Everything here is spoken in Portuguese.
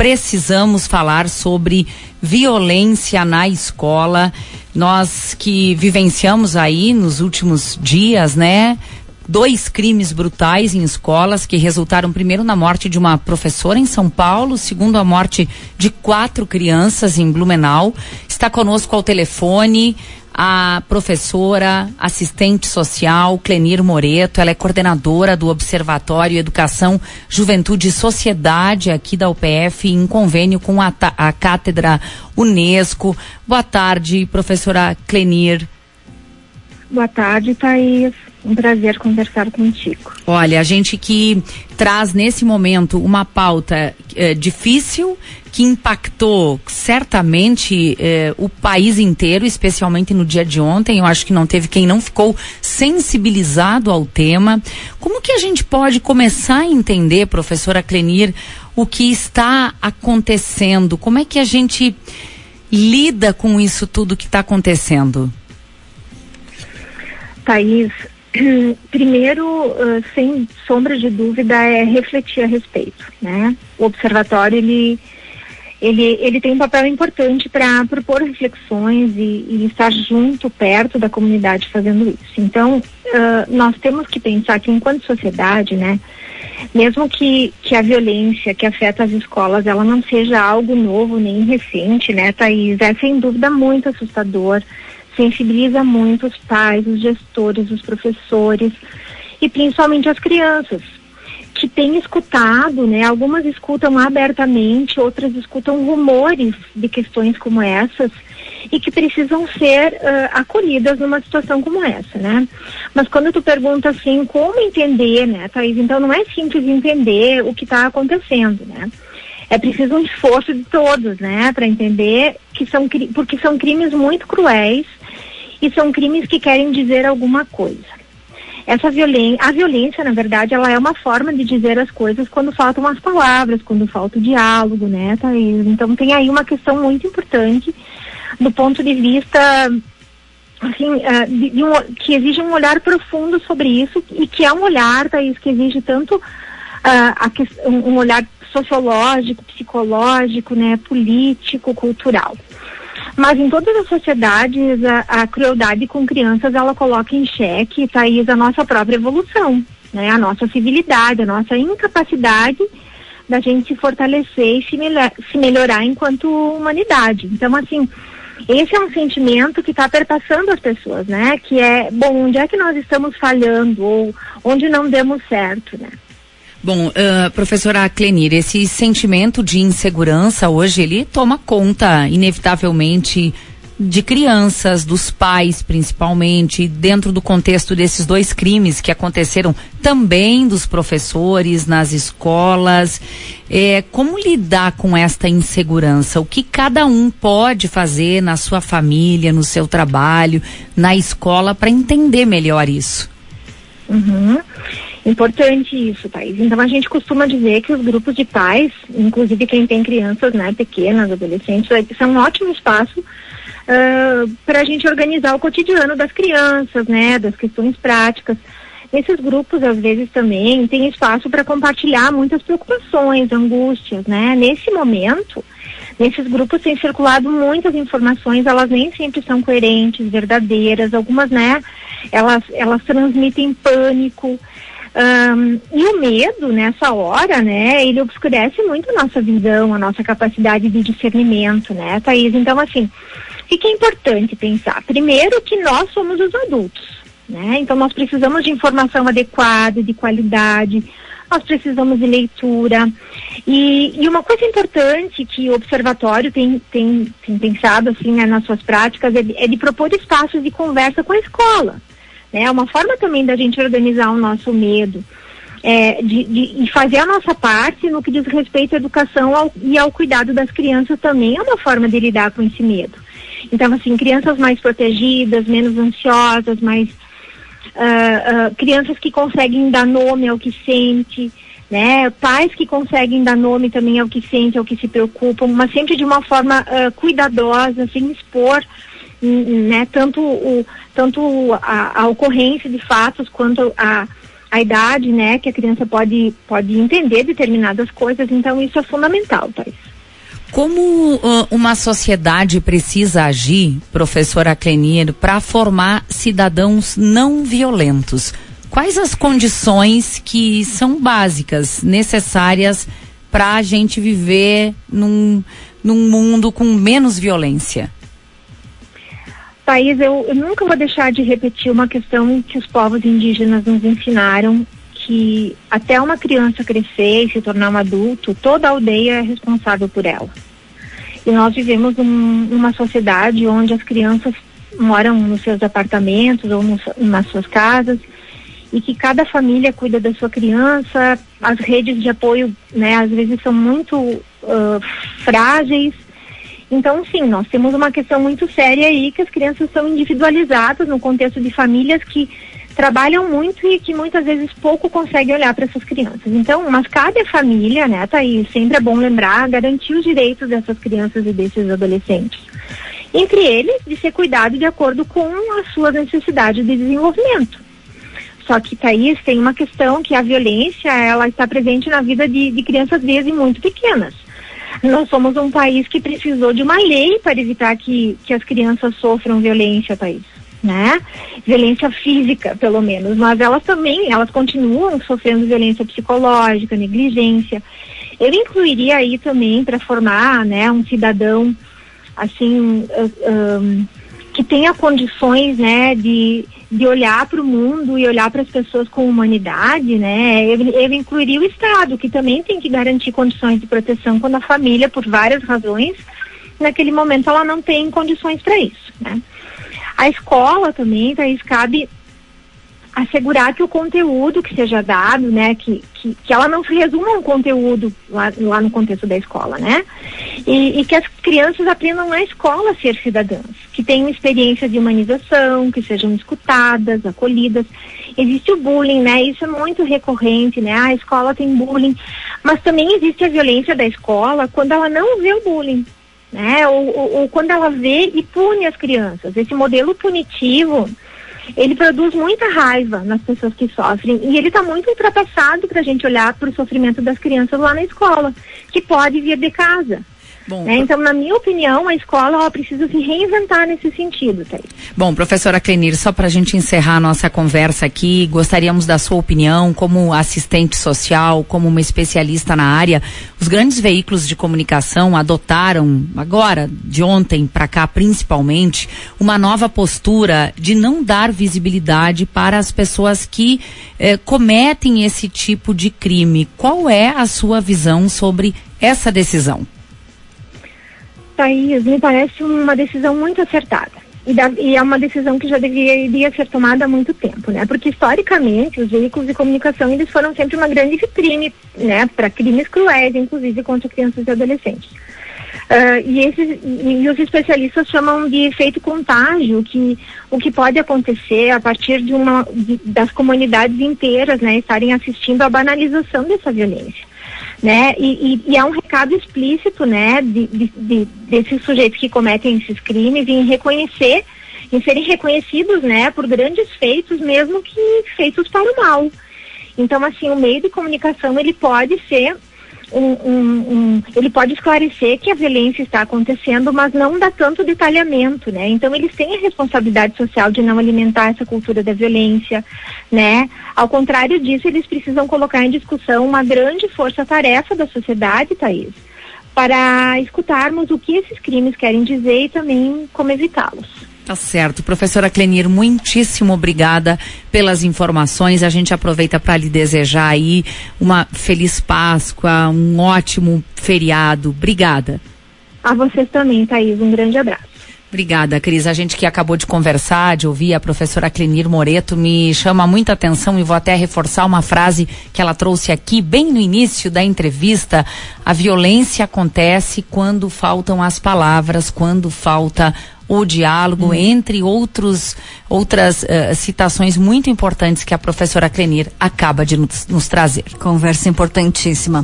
precisamos falar sobre violência na escola. Nós que vivenciamos aí nos últimos dias, né? dois crimes brutais em escolas que resultaram primeiro na morte de uma professora em São Paulo, segundo a morte de quatro crianças em Blumenau. Está conosco ao telefone a professora, assistente social, Clenir Moreto. Ela é coordenadora do Observatório Educação, Juventude e Sociedade aqui da UPF, em convênio com a, a Cátedra Unesco. Boa tarde, professora Clenir. Boa tarde, Thaís. Um prazer conversar contigo. Olha, a gente que traz nesse momento uma pauta é, difícil, que impactou certamente é, o país inteiro, especialmente no dia de ontem. Eu acho que não teve quem não ficou sensibilizado ao tema. Como que a gente pode começar a entender, professora Clenir, o que está acontecendo? Como é que a gente lida com isso tudo que está acontecendo? Thaís, primeiro, sem sombra de dúvida, é refletir a respeito, né? O observatório, ele, ele, ele tem um papel importante para propor reflexões e, e, estar junto, perto da comunidade fazendo isso. Então, uh, nós temos que pensar que enquanto sociedade, né, mesmo que, que a violência que afeta as escolas, ela não seja algo novo nem recente, né, Thaís, é sem dúvida muito assustador, sensibiliza muito os pais, os gestores, os professores e principalmente as crianças que têm escutado, né? Algumas escutam abertamente, outras escutam rumores de questões como essas e que precisam ser uh, acolhidas numa situação como essa, né? Mas quando tu pergunta assim, como entender, né, Thaís? Então não é simples entender o que está acontecendo, né? É preciso um esforço de todos, né, para entender que são porque são crimes muito cruéis e são crimes que querem dizer alguma coisa. Essa violência, a violência, na verdade, ela é uma forma de dizer as coisas quando faltam as palavras, quando falta o diálogo, né? Então tem aí uma questão muito importante do ponto de vista assim, uh, de, de um, que exige um olhar profundo sobre isso e que é um olhar, Thaís, que exige tanto uh, a, um, um olhar sociológico, psicológico, né, político, cultural. Mas em todas as sociedades, a, a crueldade com crianças, ela coloca em xeque, Thaís, a nossa própria evolução, né? A nossa civilidade, a nossa incapacidade da gente se fortalecer e se, melhor, se melhorar enquanto humanidade. Então, assim, esse é um sentimento que está perpassando as pessoas, né? Que é, bom, onde é que nós estamos falhando ou onde não demos certo, né? Bom, uh, professora Clenir, esse sentimento de insegurança hoje ele toma conta, inevitavelmente, de crianças, dos pais principalmente, dentro do contexto desses dois crimes que aconteceram também dos professores nas escolas. É, como lidar com esta insegurança? O que cada um pode fazer na sua família, no seu trabalho, na escola, para entender melhor isso? Uhum. Importante isso, Thaís. Então a gente costuma dizer que os grupos de pais, inclusive quem tem crianças né, pequenas, adolescentes, são um ótimo espaço uh, para a gente organizar o cotidiano das crianças, né, das questões práticas. Esses grupos, às vezes, também têm espaço para compartilhar muitas preocupações, angústias, né? Nesse momento, nesses grupos tem circulado muitas informações, elas nem sempre são coerentes, verdadeiras, algumas, né, elas, elas transmitem pânico, um, e o medo, nessa hora, né, ele obscurece muito a nossa visão, a nossa capacidade de discernimento, né, Thaís? Então, assim, o que é importante pensar? Primeiro que nós somos os adultos, né? Então, nós precisamos de informação adequada, de qualidade, nós precisamos de leitura. E, e uma coisa importante que o observatório tem, tem, tem pensado, assim, né, nas suas práticas, é de, é de propor espaços de conversa com a escola. Né? É uma forma também da gente organizar o nosso medo. É, de, de, fazer a nossa parte no que diz respeito à educação ao, e ao cuidado das crianças também é uma forma de lidar com esse medo. Então, assim, crianças mais protegidas, menos ansiosas, mais uh, uh, crianças que conseguem dar nome ao que sente, né? Pais que conseguem dar nome também ao que sente, ao que se preocupam, mas sempre de uma forma uh, cuidadosa, sem expor né, tanto, o, tanto a, a ocorrência de fatos quanto a, a idade, né, que a criança pode, pode entender determinadas coisas, então isso é fundamental, Thais. Como uh, uma sociedade precisa agir, professora Clenir, para formar cidadãos não violentos? Quais as condições que são básicas, necessárias para a gente viver num, num mundo com menos violência? Thaís, eu, eu nunca vou deixar de repetir uma questão que os povos indígenas nos ensinaram, que até uma criança crescer e se tornar um adulto, toda a aldeia é responsável por ela. E nós vivemos um, uma sociedade onde as crianças moram nos seus apartamentos ou nos, nas suas casas e que cada família cuida da sua criança, as redes de apoio, né, às vezes são muito uh, frágeis. Então, sim, nós temos uma questão muito séria aí que as crianças são individualizadas no contexto de famílias que trabalham muito e que muitas vezes pouco conseguem olhar para essas crianças. Então, mas cada família, né, tá aí, sempre é bom lembrar, garantir os direitos dessas crianças e desses adolescentes. Entre eles, de ser cuidado de acordo com as suas necessidades de desenvolvimento. Só que, Thaís, tem uma questão que a violência, ela está presente na vida de, de crianças desde muito pequenas. Nós somos um país que precisou de uma lei para evitar que, que as crianças sofram violência, Thaís. Né? Violência física, pelo menos, mas elas também, elas continuam sofrendo violência psicológica, negligência. Eu incluiria aí também para formar, né, um cidadão assim uh, um, que tenha condições, né, de de olhar para o mundo e olhar para as pessoas com humanidade, né? Eu, eu incluiria o Estado, que também tem que garantir condições de proteção quando a família, por várias razões, naquele momento ela não tem condições para isso, né? A escola também, Thaís, cabe assegurar que o conteúdo que seja dado, né, que, que, que ela não se resuma um conteúdo lá, lá no contexto da escola, né? E, e, que as crianças aprendam na escola a ser cidadãs, que tenham experiência de humanização, que sejam escutadas, acolhidas. Existe o bullying, né? Isso é muito recorrente, né? A escola tem bullying, mas também existe a violência da escola quando ela não vê o bullying, né? Ou, ou, ou quando ela vê e pune as crianças. Esse modelo punitivo ele produz muita raiva nas pessoas que sofrem e ele está muito ultrapassado para a gente olhar para o sofrimento das crianças lá na escola, que pode vir de casa. Bom, né? Então, na minha opinião, a escola precisa se reinventar nesse sentido, Thaís. Bom, professora Clenir, só para a gente encerrar a nossa conversa aqui, gostaríamos da sua opinião como assistente social, como uma especialista na área. Os grandes veículos de comunicação adotaram, agora, de ontem para cá principalmente, uma nova postura de não dar visibilidade para as pessoas que eh, cometem esse tipo de crime. Qual é a sua visão sobre essa decisão? Thaís, me parece uma decisão muito acertada. E, da, e, é uma decisão que já deveria ser tomada há muito tempo, né? Porque historicamente os veículos de comunicação eles foram sempre uma grande vitrine, né? Para crimes cruéis, inclusive contra crianças e adolescentes. Uh, e, esses, e, os especialistas chamam de efeito contágio, que o que pode acontecer a partir de uma de, das comunidades inteiras, né, estarem assistindo à banalização dessa violência né? E, e, e, é um recado explícito, né, de, de, de, desses sujeitos que cometem esses crimes em reconhecer, em serem reconhecidos, né, por grandes feitos, mesmo que feitos para o mal. Então, assim, o meio de comunicação ele pode ser um, um, um, ele pode esclarecer que a violência está acontecendo, mas não dá tanto detalhamento, né? Então eles têm a responsabilidade social de não alimentar essa cultura da violência, né? Ao contrário disso, eles precisam colocar em discussão uma grande força-tarefa da sociedade, Thaís, para escutarmos o que esses crimes querem dizer e também como evitá-los. Tá certo. Professora Clenir, muitíssimo obrigada pelas informações. A gente aproveita para lhe desejar aí uma feliz Páscoa, um ótimo feriado. Obrigada. A vocês também, Thaís. Um grande abraço. Obrigada, Cris. A gente que acabou de conversar, de ouvir a professora Clenir Moreto, me chama muita atenção e vou até reforçar uma frase que ela trouxe aqui bem no início da entrevista. A violência acontece quando faltam as palavras, quando falta o diálogo, hum. entre outros, outras uh, citações muito importantes que a professora Clenir acaba de nos, nos trazer. Conversa importantíssima.